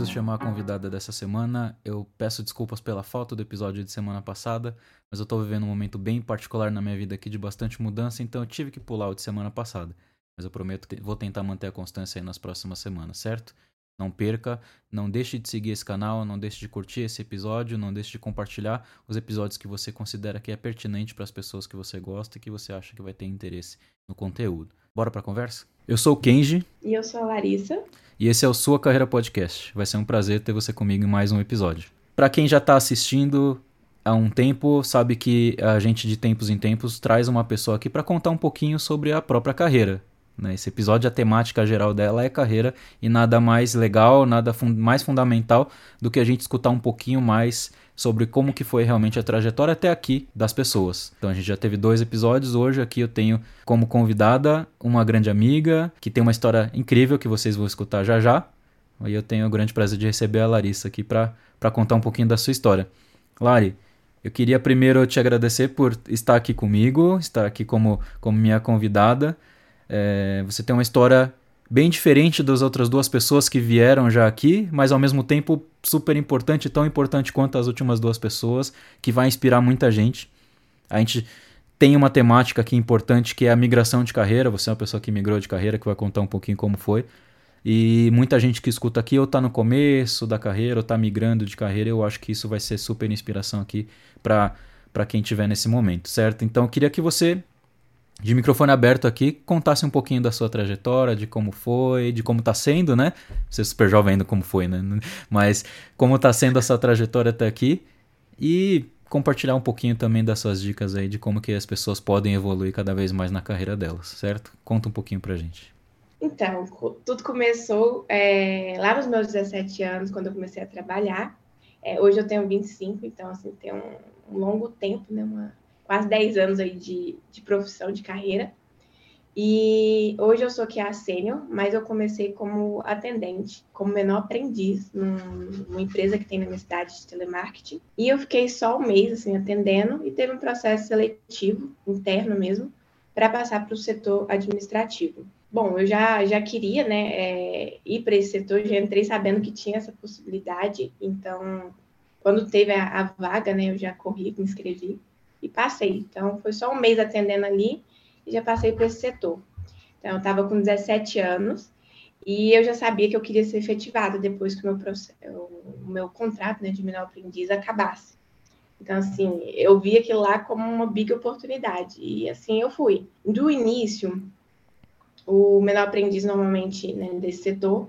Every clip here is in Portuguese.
Antes de chamar a convidada dessa semana, eu peço desculpas pela falta do episódio de semana passada, mas eu tô vivendo um momento bem particular na minha vida aqui de bastante mudança, então eu tive que pular o de semana passada. Mas eu prometo que vou tentar manter a constância aí nas próximas semanas, certo? Não perca, não deixe de seguir esse canal, não deixe de curtir esse episódio, não deixe de compartilhar os episódios que você considera que é pertinente para as pessoas que você gosta e que você acha que vai ter interesse no conteúdo. Bora para a conversa? Eu sou o Kenji. E eu sou a Larissa. E esse é o Sua Carreira Podcast. Vai ser um prazer ter você comigo em mais um episódio. Para quem já está assistindo há um tempo, sabe que a gente de tempos em tempos traz uma pessoa aqui para contar um pouquinho sobre a própria carreira. Né? Esse episódio, a temática geral dela é carreira e nada mais legal, nada fun mais fundamental do que a gente escutar um pouquinho mais sobre como que foi realmente a trajetória até aqui das pessoas. Então a gente já teve dois episódios, hoje aqui eu tenho como convidada uma grande amiga que tem uma história incrível que vocês vão escutar já já. E eu tenho o grande prazer de receber a Larissa aqui para contar um pouquinho da sua história. Lari, eu queria primeiro te agradecer por estar aqui comigo, estar aqui como, como minha convidada. É, você tem uma história bem diferente das outras duas pessoas que vieram já aqui, mas ao mesmo tempo super importante, tão importante quanto as últimas duas pessoas, que vai inspirar muita gente. A gente tem uma temática aqui importante que é a migração de carreira. Você é uma pessoa que migrou de carreira, que vai contar um pouquinho como foi. E muita gente que escuta aqui ou está no começo da carreira ou está migrando de carreira. Eu acho que isso vai ser super inspiração aqui para quem estiver nesse momento, certo? Então eu queria que você de microfone aberto aqui, contasse um pouquinho da sua trajetória, de como foi, de como está sendo, né? Você é super jovem ainda como foi, né? Mas como está sendo essa trajetória até aqui e compartilhar um pouquinho também das suas dicas aí de como que as pessoas podem evoluir cada vez mais na carreira delas, certo? Conta um pouquinho pra gente. Então, tudo começou é, lá nos meus 17 anos, quando eu comecei a trabalhar. É, hoje eu tenho 25, então, assim, tem um, um longo tempo, né? Uma, quase 10 anos aí de, de profissão, de carreira. E hoje eu sou que a sênior, mas eu comecei como atendente, como menor aprendiz num, numa empresa que tem na minha cidade de telemarketing. E eu fiquei só um mês assim atendendo e teve um processo seletivo interno mesmo para passar para o setor administrativo. Bom, eu já, já queria né, é, ir para esse setor, já entrei sabendo que tinha essa possibilidade, então quando teve a, a vaga, né, eu já corri, me inscrevi e passei. Então, foi só um mês atendendo ali e já passei para esse setor. Então, eu estava com 17 anos e eu já sabia que eu queria ser efetivada depois que o meu, o meu contrato né, de menor aprendiz acabasse. Então, assim, eu vi aquilo lá como uma big oportunidade. E assim eu fui. Do início, o menor aprendiz, normalmente, né, desse setor,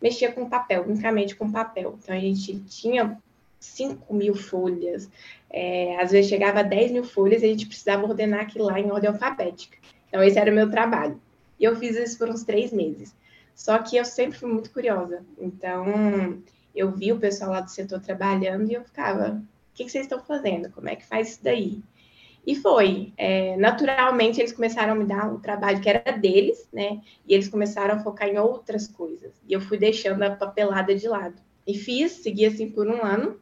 mexia com papel, unicamente com papel. Então, a gente tinha 5 mil folhas, é, às vezes chegava a 10 mil folhas e a gente precisava ordenar aquilo lá em ordem alfabética. Então, esse era o meu trabalho. E eu fiz isso por uns três meses. Só que eu sempre fui muito curiosa. Então, eu vi o pessoal lá do setor trabalhando e eu ficava: o que, que vocês estão fazendo? Como é que faz isso daí? E foi. É, naturalmente, eles começaram a me dar um trabalho que era deles, né? E eles começaram a focar em outras coisas. E eu fui deixando a papelada de lado. E fiz, segui assim por um ano.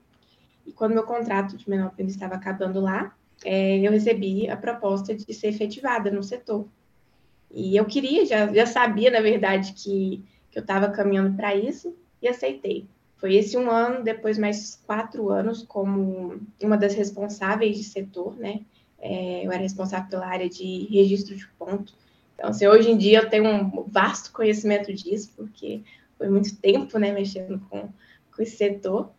E quando meu contrato de menor aprendiz estava acabando lá, é, eu recebi a proposta de ser efetivada no setor. E eu queria, já, já sabia, na verdade, que, que eu estava caminhando para isso e aceitei. Foi esse um ano, depois mais quatro anos como uma das responsáveis de setor, né? É, eu era responsável pela área de registro de ponto. Então, assim, hoje em dia eu tenho um vasto conhecimento disso, porque foi muito tempo, né, mexendo com, com esse setor.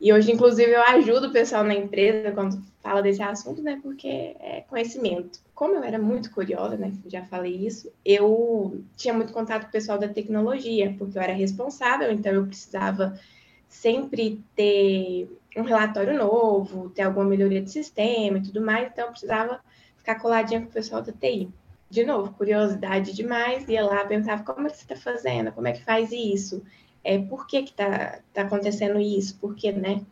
E hoje, inclusive, eu ajudo o pessoal na empresa quando fala desse assunto, né? Porque é conhecimento. Como eu era muito curiosa, né? Já falei isso, eu tinha muito contato com o pessoal da tecnologia, porque eu era responsável, então eu precisava sempre ter um relatório novo, ter alguma melhoria de sistema e tudo mais, então eu precisava ficar coladinha com o pessoal da TI. De novo, curiosidade demais, ia lá, perguntava como é que você está fazendo, como é que faz isso, é, por que que tá, tá acontecendo isso, por que, né?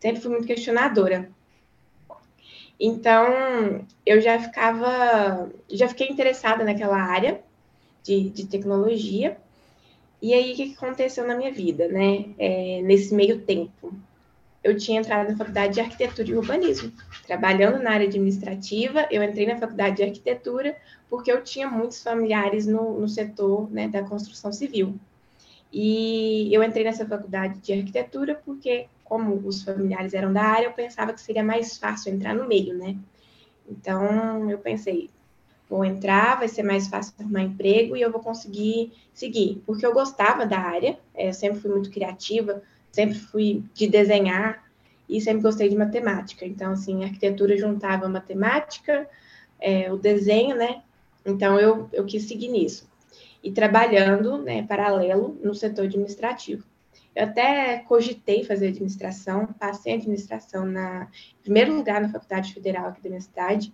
Sempre fui muito questionadora. Então, eu já ficava, já fiquei interessada naquela área de, de tecnologia. E aí, o que aconteceu na minha vida, né? É, nesse meio tempo, eu tinha entrado na faculdade de arquitetura e urbanismo. Trabalhando na área administrativa, eu entrei na faculdade de arquitetura porque eu tinha muitos familiares no, no setor né, da construção civil. E eu entrei nessa faculdade de arquitetura porque, como os familiares eram da área, eu pensava que seria mais fácil entrar no meio, né? Então, eu pensei, vou entrar, vai ser mais fácil arrumar emprego e eu vou conseguir seguir, porque eu gostava da área, é, eu sempre fui muito criativa, sempre fui de desenhar e sempre gostei de matemática. Então, assim, a arquitetura juntava matemática, é, o desenho, né? Então, eu, eu quis seguir nisso. E trabalhando, né, paralelo, no setor administrativo. Eu até cogitei fazer administração, passei administração na em primeiro lugar na Faculdade Federal aqui da minha cidade,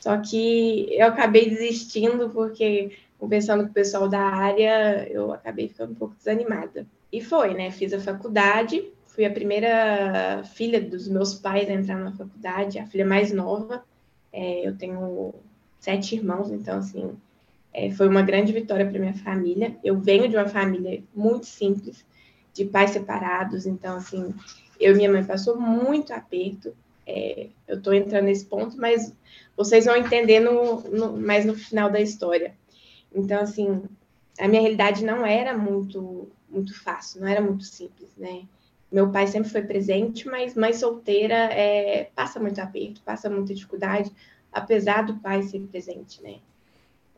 só que eu acabei desistindo porque, conversando com o pessoal da área, eu acabei ficando um pouco desanimada. E foi, né? Fiz a faculdade, fui a primeira filha dos meus pais a entrar na faculdade, a filha mais nova. É, eu tenho sete irmãos, então, assim, é, foi uma grande vitória para minha família. Eu venho de uma família muito simples, de pais separados, então, assim, eu e minha mãe passou muito aperto. É, eu estou entrando nesse ponto, mas vocês vão entender no, no, mais no final da história. Então, assim, a minha realidade não era muito, muito fácil, não era muito simples, né? Meu pai sempre foi presente, mas mãe solteira é, passa muito aperto, passa muita dificuldade, apesar do pai ser presente, né?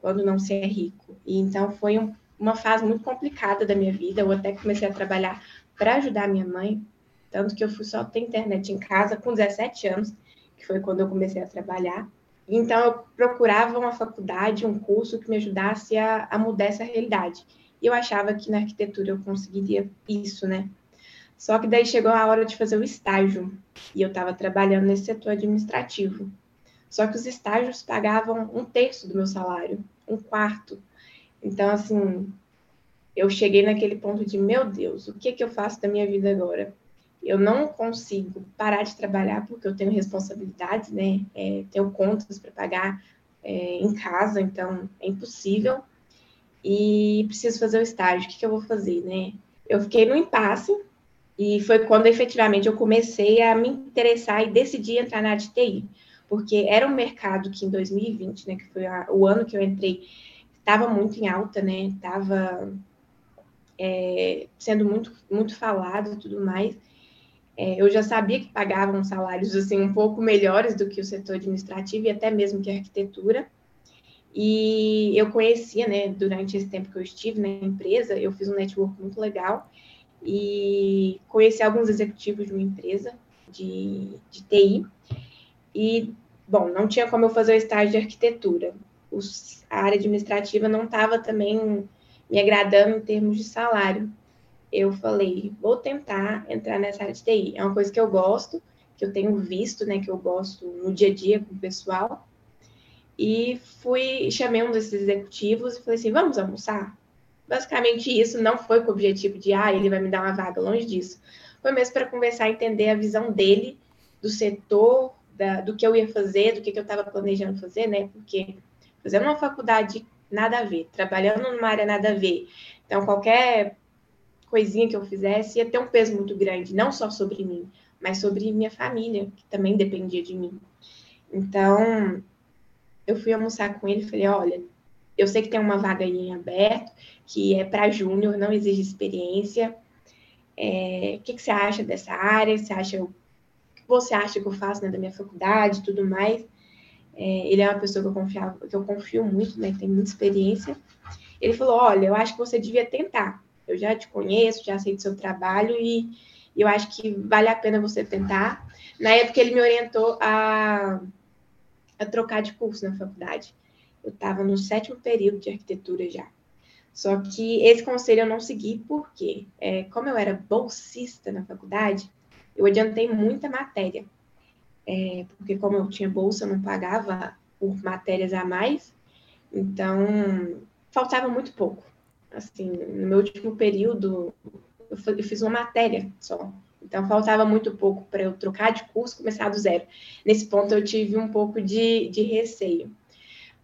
Quando não se é rico. E então foi um, uma fase muito complicada da minha vida. Eu até comecei a trabalhar para ajudar minha mãe, tanto que eu fui só ter internet em casa com 17 anos, que foi quando eu comecei a trabalhar. Então, eu procurava uma faculdade, um curso que me ajudasse a, a mudar essa realidade. E eu achava que na arquitetura eu conseguiria isso, né? Só que daí chegou a hora de fazer o estágio. E eu estava trabalhando nesse setor administrativo. Só que os estágios pagavam um terço do meu salário, um quarto. Então, assim, eu cheguei naquele ponto de, meu Deus, o que, que eu faço da minha vida agora? eu não consigo parar de trabalhar porque eu tenho responsabilidades, né? É, tenho contas para pagar é, em casa, então é impossível. E preciso fazer o estágio. O que, que eu vou fazer, né? Eu fiquei no impasse e foi quando efetivamente eu comecei a me interessar e decidi entrar na área TI, porque era um mercado que em 2020, né, que foi a, o ano que eu entrei, estava muito em alta, né? Estava é, sendo muito muito falado e tudo mais. É, eu já sabia que pagavam salários assim um pouco melhores do que o setor administrativo e até mesmo que a arquitetura. E eu conhecia, né, durante esse tempo que eu estive na empresa, eu fiz um network muito legal e conheci alguns executivos de uma empresa de, de TI. E, bom, não tinha como eu fazer o estágio de arquitetura. Os, a área administrativa não estava também me agradando em termos de salário eu falei, vou tentar entrar nessa área de TI. É uma coisa que eu gosto, que eu tenho visto, né, que eu gosto no dia a dia com o pessoal. E fui, chamei um desses executivos e falei assim, vamos almoçar? Basicamente isso, não foi com o objetivo de, ah, ele vai me dar uma vaga, longe disso. Foi mesmo para conversar, entender a visão dele do setor, da, do que eu ia fazer, do que, que eu estava planejando fazer, né? Porque fazendo uma faculdade nada a ver, trabalhando numa área nada a ver. Então, qualquer coisinha que eu fizesse ia ter um peso muito grande, não só sobre mim, mas sobre minha família, que também dependia de mim. Então, eu fui almoçar com ele e falei: olha, eu sei que tem uma vaga aí em aberto, que é para júnior, não exige experiência. É, o que, que, você acha dessa área? Você acha, que você acha que eu faço né, da minha faculdade e tudo mais? É, ele é uma pessoa que eu, que eu confio muito, né, que tem muita experiência. Ele falou: olha, eu acho que você devia tentar eu já te conheço, já sei do seu trabalho e, e eu acho que vale a pena você tentar. Na época, ele me orientou a, a trocar de curso na faculdade. Eu estava no sétimo período de arquitetura já. Só que esse conselho eu não segui porque, é, como eu era bolsista na faculdade, eu adiantei muita matéria. É, porque como eu tinha bolsa, eu não pagava por matérias a mais, então faltava muito pouco assim, no meu último período, eu fiz uma matéria só. Então, faltava muito pouco para eu trocar de curso, começar do zero. Nesse ponto, eu tive um pouco de, de receio.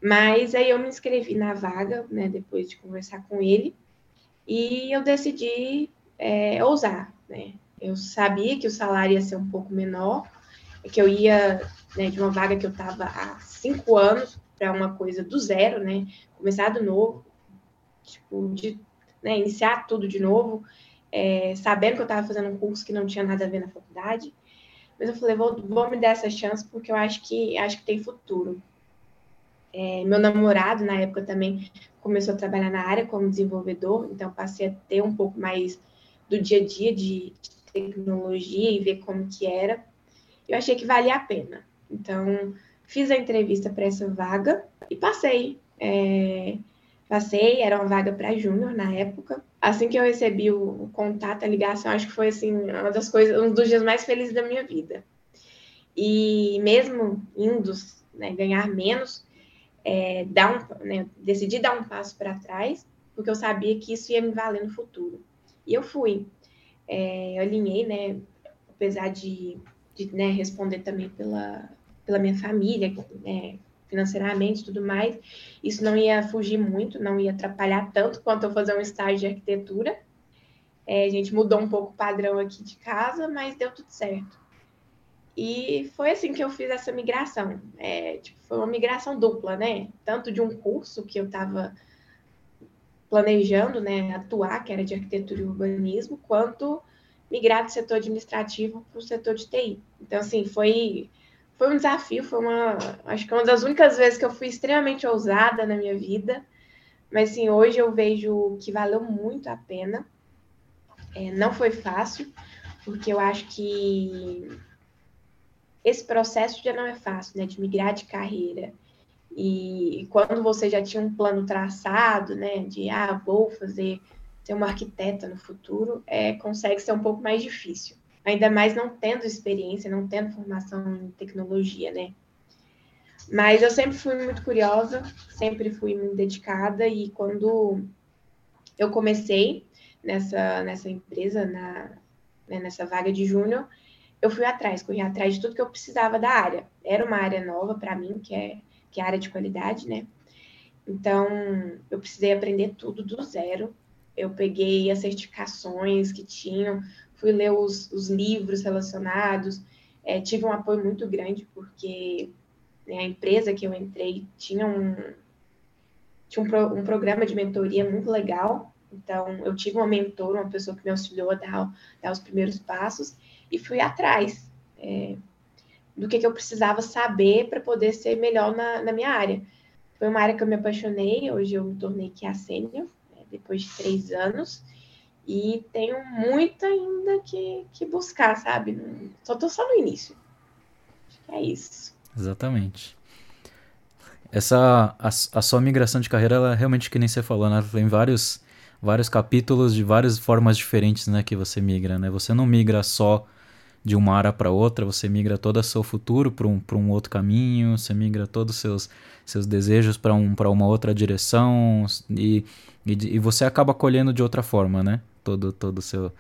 Mas aí eu me inscrevi na vaga, né, depois de conversar com ele, e eu decidi é, ousar, né? Eu sabia que o salário ia ser um pouco menor, que eu ia né, de uma vaga que eu estava há cinco anos para uma coisa do zero, né? Começar do novo, tipo, de né, iniciar tudo de novo, é, sabendo que eu estava fazendo um curso que não tinha nada a ver na faculdade. Mas eu falei, vou, vou me dar essa chance porque eu acho que acho que tem futuro. É, meu namorado, na época, também começou a trabalhar na área como desenvolvedor, então passei a ter um pouco mais do dia a dia de, de tecnologia e ver como que era. Eu achei que valia a pena. Então, fiz a entrevista para essa vaga e passei. É, passei, era uma vaga para júnior na época. Assim que eu recebi o, contato, a ligação, acho que foi assim uma das coisas, um dos dias mais felizes da minha vida. E mesmo indo né, ganhar menos, é, dar um, né, decidi dar um passo para trás, porque eu sabia que isso ia me valer no futuro. E eu fui. É, eu alinhei, né, apesar de, de né, responder também pela, pela minha família, né, financeiramente tudo mais, isso não ia fugir muito, não ia atrapalhar tanto quanto eu fazer um estágio de arquitetura. É, a gente mudou um pouco o padrão aqui de casa, mas deu tudo certo. E foi assim que eu fiz essa migração. É, tipo, foi uma migração dupla, né? Tanto de um curso que eu estava planejando, né, atuar, que era de arquitetura e urbanismo, quanto migrar do setor administrativo para o setor de TI. Então, assim, foi foi um desafio, foi uma. Acho que é uma das únicas vezes que eu fui extremamente ousada na minha vida. Mas assim, hoje eu vejo que valeu muito a pena. É, não foi fácil, porque eu acho que esse processo já não é fácil, né? De migrar de carreira. E quando você já tinha um plano traçado, né? De ah, vou fazer ser uma arquiteta no futuro, é, consegue ser um pouco mais difícil ainda mais não tendo experiência, não tendo formação em tecnologia, né? Mas eu sempre fui muito curiosa, sempre fui muito dedicada e quando eu comecei nessa, nessa empresa, na, né, nessa vaga de júnior, eu fui atrás, corri atrás de tudo que eu precisava da área. Era uma área nova para mim, que é, que é a área de qualidade, né? Então, eu precisei aprender tudo do zero. Eu peguei as certificações que tinham, fui ler os, os livros relacionados, é, tive um apoio muito grande, porque né, a empresa que eu entrei tinha um, tinha um, pro, um, programa de mentoria muito legal, então eu tive uma mentora, uma pessoa que me auxiliou a dar, dar os primeiros passos, e fui atrás é, do que, que eu precisava saber para poder ser melhor na, na minha área. Foi uma área que eu me apaixonei, hoje eu me tornei que a sênior, né, depois de três anos, e tenho muito ainda que, que buscar, sabe? Só tô só no início. Acho que é isso. Exatamente. Essa a, a sua migração de carreira, ela realmente que nem você falou, né? Tem vários vários capítulos de várias formas diferentes, né, que você migra, né? Você não migra só de uma área para outra, você migra todo o seu futuro para um, um outro caminho, você migra todos os seus, seus desejos para um, uma outra direção e, e, e, você acaba colhendo de outra forma, né? todo, todo seu,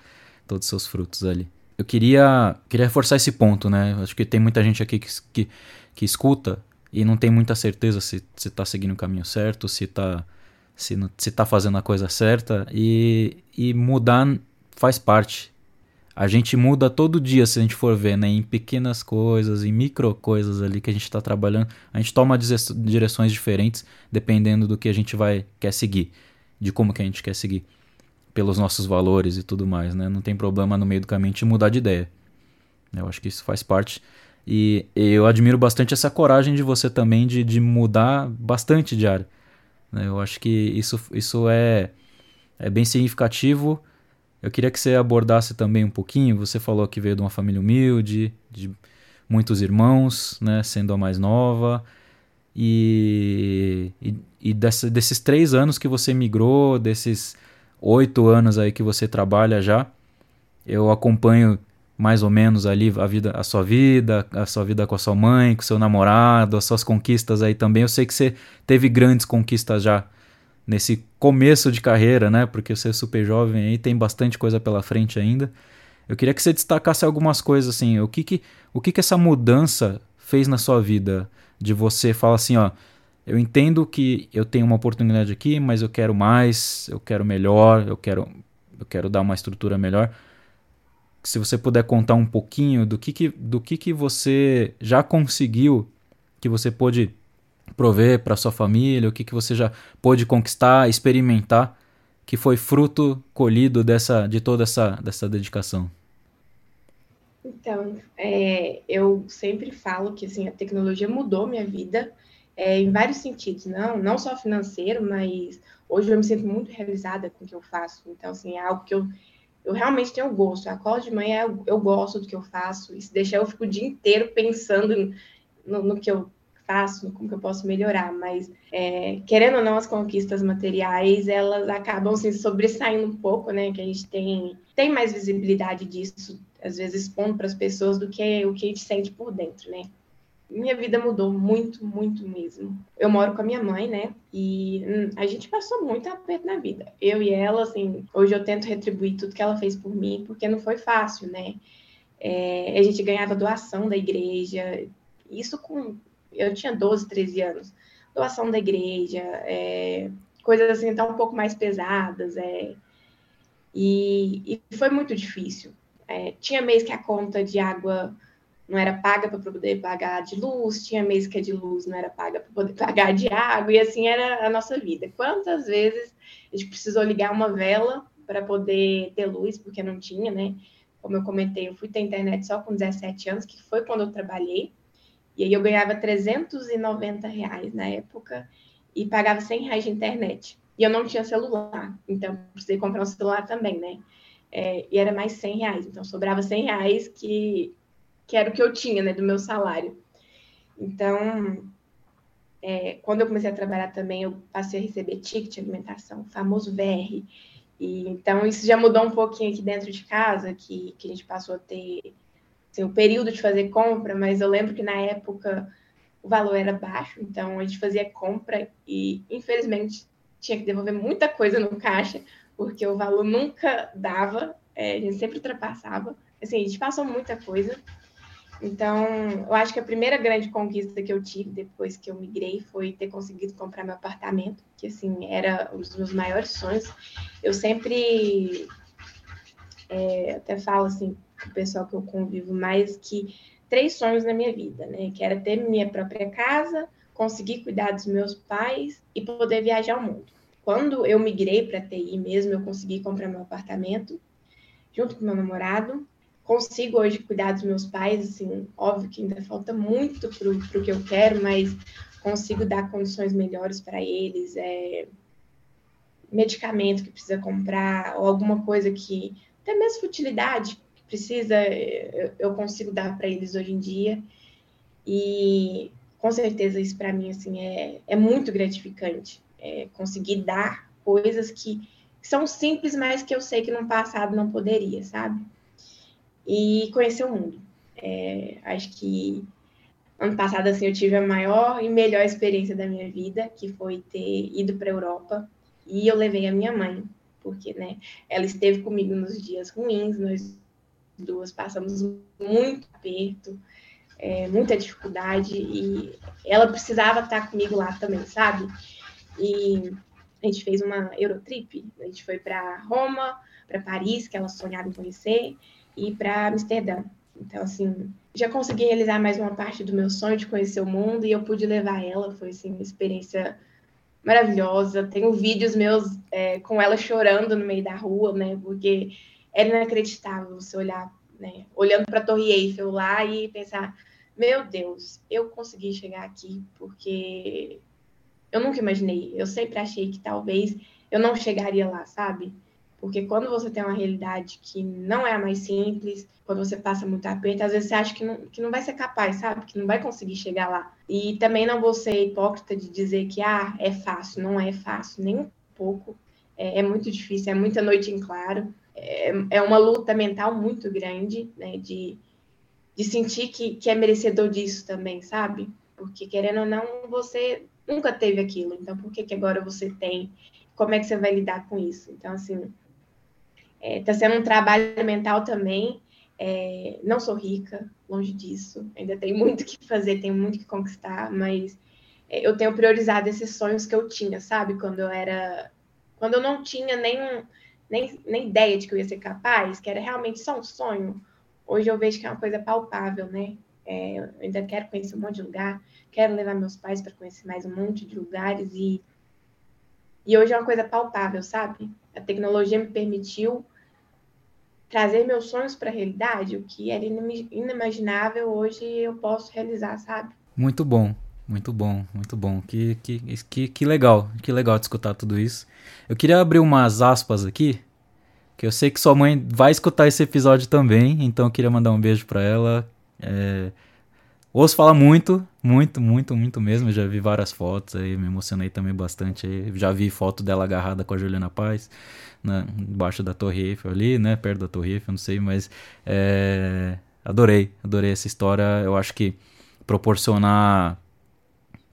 todos os seus frutos ali. Eu queria, queria reforçar esse ponto, né? Acho que tem muita gente aqui que, que, que escuta e não tem muita certeza se está seguindo o caminho certo, se está se, se tá fazendo a coisa certa. E, e mudar faz parte. A gente muda todo dia, se a gente for ver, né? Em pequenas coisas, em micro coisas ali que a gente está trabalhando. A gente toma direções diferentes dependendo do que a gente vai quer seguir, de como que a gente quer seguir pelos nossos valores e tudo mais, né? Não tem problema no meio do caminho de mudar de ideia. Eu acho que isso faz parte. E eu admiro bastante essa coragem de você também de, de mudar bastante de área. Né? Eu acho que isso, isso é, é bem significativo. Eu queria que você abordasse também um pouquinho. Você falou que veio de uma família humilde, de muitos irmãos, né? Sendo a mais nova. E, e, e dessa, desses três anos que você migrou, desses oito anos aí que você trabalha já. Eu acompanho mais ou menos ali a vida, a sua vida, a sua vida com a sua mãe, com seu namorado, as suas conquistas aí também. Eu sei que você teve grandes conquistas já nesse começo de carreira, né? Porque você é super jovem aí, tem bastante coisa pela frente ainda. Eu queria que você destacasse algumas coisas assim, o que que, o que que essa mudança fez na sua vida? De você falar assim, ó, eu entendo que eu tenho uma oportunidade aqui, mas eu quero mais, eu quero melhor, eu quero, eu quero dar uma estrutura melhor. Se você puder contar um pouquinho do que, que, do que, que você já conseguiu, que você pôde prover para sua família, o que, que você já pôde conquistar, experimentar que foi fruto colhido dessa, de toda essa, dessa dedicação? Então, é, eu sempre falo que assim, a tecnologia mudou minha vida é, em vários sentidos, não, não só financeiro, mas hoje eu me sinto muito realizada com o que eu faço. Então, assim, é algo que eu, eu realmente tenho gosto. Eu acordo de manhã, eu, eu gosto do que eu faço. E se deixar, eu fico o dia inteiro pensando no, no que eu faço, como que eu posso melhorar, mas é, querendo ou não, as conquistas materiais, elas acabam se sobressaindo um pouco, né, que a gente tem, tem mais visibilidade disso, às vezes expondo para as pessoas do que o que a gente sente por dentro, né. Minha vida mudou muito, muito mesmo. Eu moro com a minha mãe, né? E hum, a gente passou muito aperto na vida. Eu e ela, assim, hoje eu tento retribuir tudo que ela fez por mim, porque não foi fácil, né? É, a gente ganhava doação da igreja, isso com eu tinha 12, 13 anos. Doação da igreja, é, coisas assim, então um pouco mais pesadas. É, e, e foi muito difícil. É, tinha mês que a conta de água não era paga para poder pagar de luz, tinha mês que a de luz não era paga para poder pagar de água, e assim era a nossa vida. Quantas vezes a gente precisou ligar uma vela para poder ter luz, porque não tinha, né? Como eu comentei, eu fui ter internet só com 17 anos, que foi quando eu trabalhei. E aí eu ganhava 390 reais na época e pagava 100 reais de internet. E eu não tinha celular, então precisei comprar um celular também, né? É, e era mais 100 reais, então sobrava 100 reais que, que era o que eu tinha, né, do meu salário. Então, é, quando eu comecei a trabalhar também, eu passei a receber ticket de alimentação, o famoso VR. E, então, isso já mudou um pouquinho aqui dentro de casa, que, que a gente passou a ter o período de fazer compra, mas eu lembro que na época o valor era baixo, então a gente fazia compra e, infelizmente, tinha que devolver muita coisa no caixa, porque o valor nunca dava, é, a gente sempre ultrapassava. Assim, a gente passou muita coisa. Então, eu acho que a primeira grande conquista que eu tive depois que eu migrei foi ter conseguido comprar meu apartamento, que, assim, era um dos meus maiores sonhos. Eu sempre, é, até falo assim, o pessoal que eu convivo mais, que três sonhos na minha vida, né? Que era ter minha própria casa, conseguir cuidar dos meus pais e poder viajar ao mundo. Quando eu migrei para TI mesmo, eu consegui comprar meu apartamento junto com meu namorado. Consigo hoje cuidar dos meus pais, assim, óbvio que ainda falta muito para o que eu quero, mas consigo dar condições melhores para eles, é, medicamento que precisa comprar, ou alguma coisa que, até mesmo futilidade, precisa, eu consigo dar para eles hoje em dia. E com certeza isso para mim assim é, é muito gratificante, é conseguir dar coisas que, são simples, mas que eu sei que no passado não poderia, sabe? E conhecer o mundo. É, acho que ano passado assim eu tive a maior e melhor experiência da minha vida, que foi ter ido para a Europa e eu levei a minha mãe, porque né, ela esteve comigo nos dias ruins, nós duas passamos muito aperto, é, muita dificuldade, e ela precisava estar comigo lá também, sabe? E a gente fez uma Eurotrip, a gente foi para Roma, para Paris, que ela sonhava em conhecer, e para Amsterdã. Então, assim, já consegui realizar mais uma parte do meu sonho de conhecer o mundo e eu pude levar ela. Foi, assim, uma experiência maravilhosa. Tenho vídeos meus é, com ela chorando no meio da rua, né? Porque era inacreditável você olhar, né, olhando para a Torre Eiffel lá e pensar: meu Deus, eu consegui chegar aqui porque eu nunca imaginei. Eu sempre achei que talvez eu não chegaria lá, sabe? Porque quando você tem uma realidade que não é a mais simples, quando você passa muito aperto, às vezes você acha que não, que não vai ser capaz, sabe? Que não vai conseguir chegar lá. E também não vou ser hipócrita de dizer que, ah, é fácil. Não é fácil, nem um pouco. É, é muito difícil, é muita noite em claro é, é uma luta mental muito grande, né? De, de sentir que, que é merecedor disso também, sabe? Porque, querendo ou não, você nunca teve aquilo. Então, por que, que agora você tem? Como é que você vai lidar com isso? Então, assim, é, tá sendo um trabalho mental também. É, não sou rica, longe disso. Ainda tenho muito que fazer, tenho muito que conquistar, mas é, eu tenho priorizado esses sonhos que eu tinha, sabe? Quando eu era. Quando eu não tinha nenhum nem, nem ideia de que eu ia ser capaz, que era realmente só um sonho, hoje eu vejo que é uma coisa palpável, né? É, eu ainda quero conhecer um monte de lugar, quero levar meus pais para conhecer mais um monte de lugares e, E hoje é uma coisa palpável, sabe? A tecnologia me permitiu trazer meus sonhos para a realidade, o que era inimaginável, hoje eu posso realizar, sabe? Muito bom, muito bom, muito bom. Que, que, que, que legal, que legal de escutar tudo isso. Eu queria abrir umas aspas aqui, que eu sei que sua mãe vai escutar esse episódio também, então eu queria mandar um beijo para ela. É... Ouço falar muito, muito, muito, muito mesmo. Eu já vi várias fotos aí, me emocionei também bastante. Aí. Já vi foto dela agarrada com a Juliana Paz, né, embaixo da Torre Eiffel ali, né, perto da Torre Eiffel, não sei, mas é... adorei, adorei essa história. Eu acho que proporcionar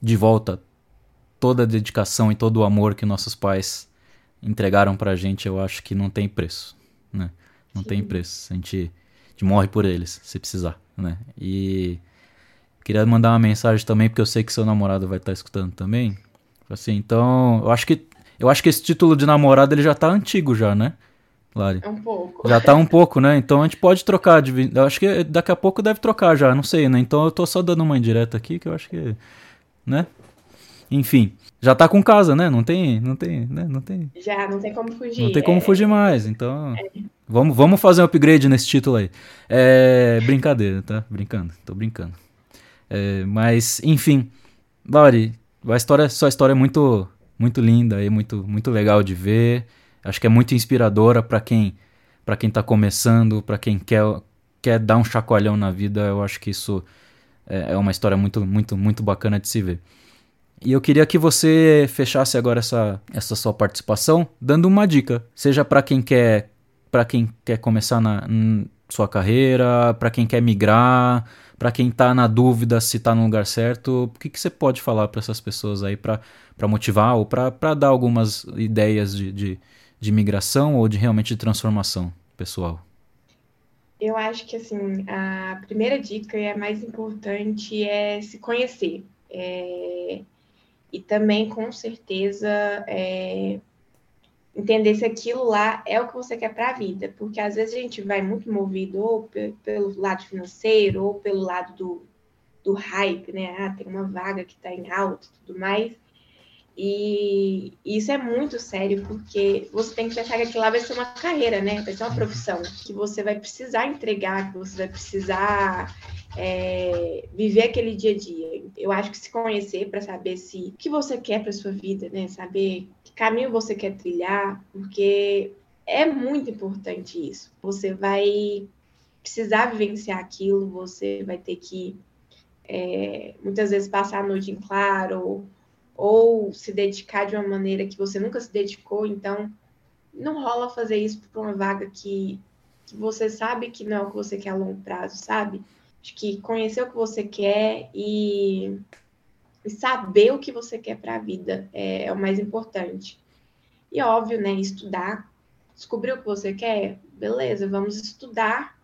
de volta toda a dedicação e todo o amor que nossos pais entregaram pra gente, eu acho que não tem preço, né? Não Sim. tem preço. A gente, a gente morre por eles, se precisar, né? E queria mandar uma mensagem também, porque eu sei que seu namorado vai estar escutando também. Assim, então, eu acho que eu acho que esse título de namorado ele já tá antigo já, né? Lari. É um pouco. Já tá um pouco, né? Então a gente pode trocar. De... Eu acho que daqui a pouco deve trocar já, não sei, né? Então eu tô só dando uma indireta aqui que eu acho que. Né? Enfim. Já tá com casa, né? Não tem. Não tem, né? Não tem. Já, não tem como fugir. Não tem como é... fugir mais. Então. É. Vamos, vamos fazer um upgrade nesse título aí. É. Brincadeira, tá? Brincando. Tô brincando. É, mas, enfim. Lari, a história, sua história é muito, muito linda e muito, muito legal de ver. Acho que é muito inspiradora para quem para quem está começando, para quem quer quer dar um chacoalhão na vida. Eu acho que isso é, é uma história muito muito muito bacana de se ver. E eu queria que você fechasse agora essa, essa sua participação dando uma dica, seja para quem quer para quem quer começar na sua carreira, para quem quer migrar, para quem está na dúvida se está no lugar certo, o que, que você pode falar para essas pessoas aí para motivar ou para dar algumas ideias de, de, de migração ou de realmente de transformação pessoal? Eu acho que assim a primeira dica e a mais importante é se conhecer é... e também com certeza é... entender se aquilo lá é o que você quer para a vida, porque às vezes a gente vai muito movido ou pelo lado financeiro ou pelo lado do, do hype, né? Ah, tem uma vaga que está em alta, tudo mais. E isso é muito sério, porque você tem que pensar que aquilo lá vai ser uma carreira, né? Vai ser uma profissão que você vai precisar entregar, que você vai precisar é, viver aquele dia a dia. Eu acho que se conhecer para saber se o que você quer para sua vida, né? Saber que caminho você quer trilhar, porque é muito importante isso. Você vai precisar vivenciar aquilo, você vai ter que é, muitas vezes passar a noite em claro ou se dedicar de uma maneira que você nunca se dedicou, então não rola fazer isso para uma vaga que, que você sabe que não é o que você quer a longo prazo, sabe? Acho que conhecer o que você quer e, e saber o que você quer para a vida é, é, o mais importante. E óbvio, né? Estudar, descobrir o que você quer, beleza, vamos estudar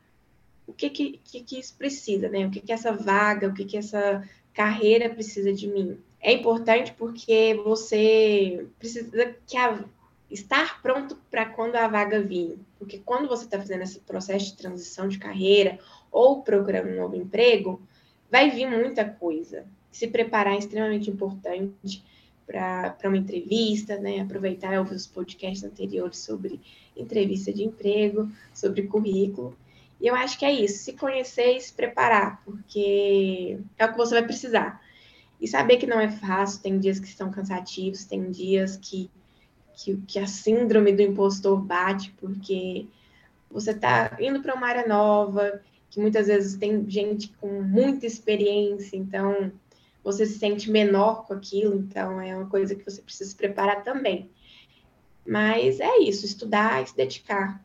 o que que, que, que isso precisa, né? O que, que essa vaga, o que, que essa carreira precisa de mim é importante porque você precisa que a, estar pronto para quando a vaga vir. Porque quando você está fazendo esse processo de transição de carreira ou procurando um novo emprego, vai vir muita coisa. Se preparar é extremamente importante para uma entrevista, né? Aproveitar ouvir os podcasts anteriores sobre entrevista de emprego, sobre currículo. E eu acho que é isso, se conhecer e se preparar, porque é o que você vai precisar. E saber que não é fácil, tem dias que são cansativos, tem dias que, que, que a síndrome do impostor bate, porque você está indo para uma área nova, que muitas vezes tem gente com muita experiência, então você se sente menor com aquilo, então é uma coisa que você precisa se preparar também. Mas é isso, estudar e se dedicar.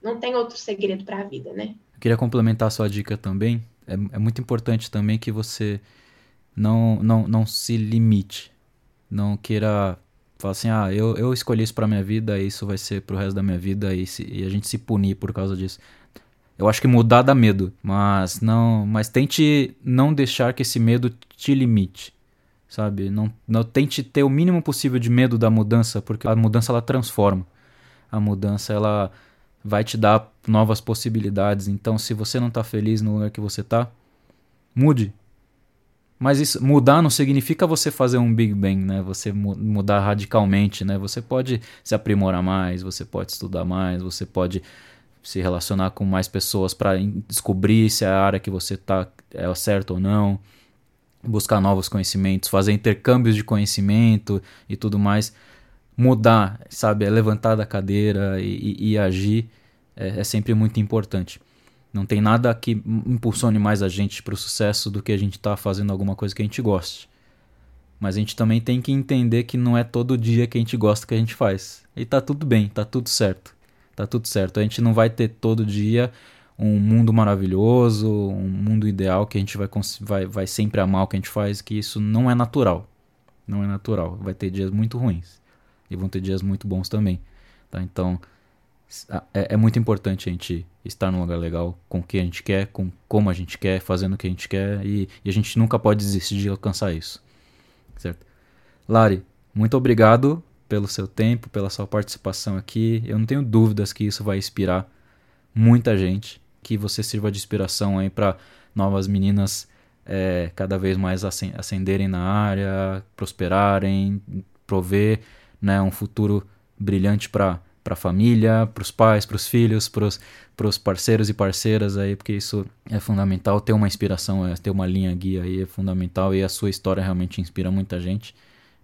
Não tem outro segredo para a vida, né? Eu queria complementar a sua dica também. É, é muito importante também que você não, não, não se limite. Não queira falar assim, ah, eu, eu escolhi isso pra minha vida, isso vai ser pro resto da minha vida e, se, e a gente se punir por causa disso. Eu acho que mudar dá medo, mas não, mas tente não deixar que esse medo te limite, sabe? Não, não tente ter o mínimo possível de medo da mudança, porque a mudança ela transforma. A mudança ela vai te dar novas possibilidades. Então, se você não tá feliz no lugar que você tá, mude, Mas isso, mudar não significa você fazer um Big Bang, né? Você mu mudar radicalmente, né? Você pode se aprimorar mais, você pode estudar mais, você pode se relacionar com mais pessoas para descobrir se a área que você está é certa ou não, buscar novos conhecimentos, fazer intercâmbios de conhecimento e tudo mais. Mudar, sabe? É levantar da cadeira e, e, e agir é, é sempre muito importante. Não tem nada que impulsione mais a gente para o sucesso do que a gente estar tá fazendo alguma coisa que a gente goste. Mas a gente também tem que entender que não é todo dia que a gente gosta que a gente faz. E tá tudo bem, tá tudo certo. Tá tudo certo. A gente não vai ter todo dia um mundo maravilhoso, um mundo ideal que a gente vai, vai, vai sempre amar o que a gente faz, que isso não é natural. Não é natural. Vai ter dias muito ruins. E vão ter dias muito bons também. Tá? Então, é, é, muito importante a gente estar num lugar legal com o que a gente quer, com como a gente quer, fazendo o que a gente quer e, e a gente nunca pode desistir de alcançar isso. Certo? Lari, muito obrigado pelo seu tempo, pela sua participação aqui. Eu não tenho dúvidas que isso vai inspirar muita gente, que você sirva de inspiração aí para novas meninas é, cada vez mais ascenderem na área, prosperarem, prover né, um futuro brilhante para para a família, para os pais, para os filhos, para os parceiros e parceiras aí, porque isso é fundamental. Ter uma inspiração, é, ter uma linha guia aí é fundamental e a sua história realmente inspira muita gente.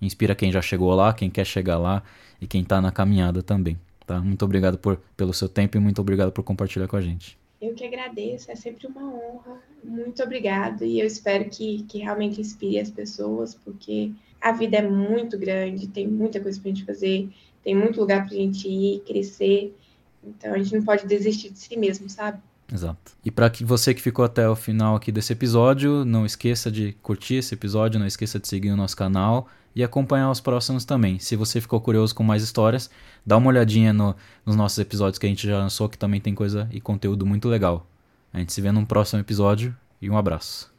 Inspira quem já chegou lá, quem quer chegar lá e quem está na caminhada também. Tá? Muito obrigado por, pelo seu tempo e muito obrigado por compartilhar com a gente. Eu que agradeço, é sempre uma honra. Muito obrigado e eu espero que, que realmente inspire as pessoas, porque a vida é muito grande, tem muita coisa para a gente fazer tem muito lugar para gente ir, crescer. Então a gente não pode desistir de si mesmo, sabe? Exato. E para que você que ficou até o final aqui desse episódio, não esqueça de curtir esse episódio, não esqueça de seguir o nosso canal e acompanhar os próximos também. Se você ficou curioso com mais histórias, dá uma olhadinha no, nos nossos episódios que a gente já lançou, que também tem coisa e conteúdo muito legal. A gente se vê num próximo episódio e um abraço.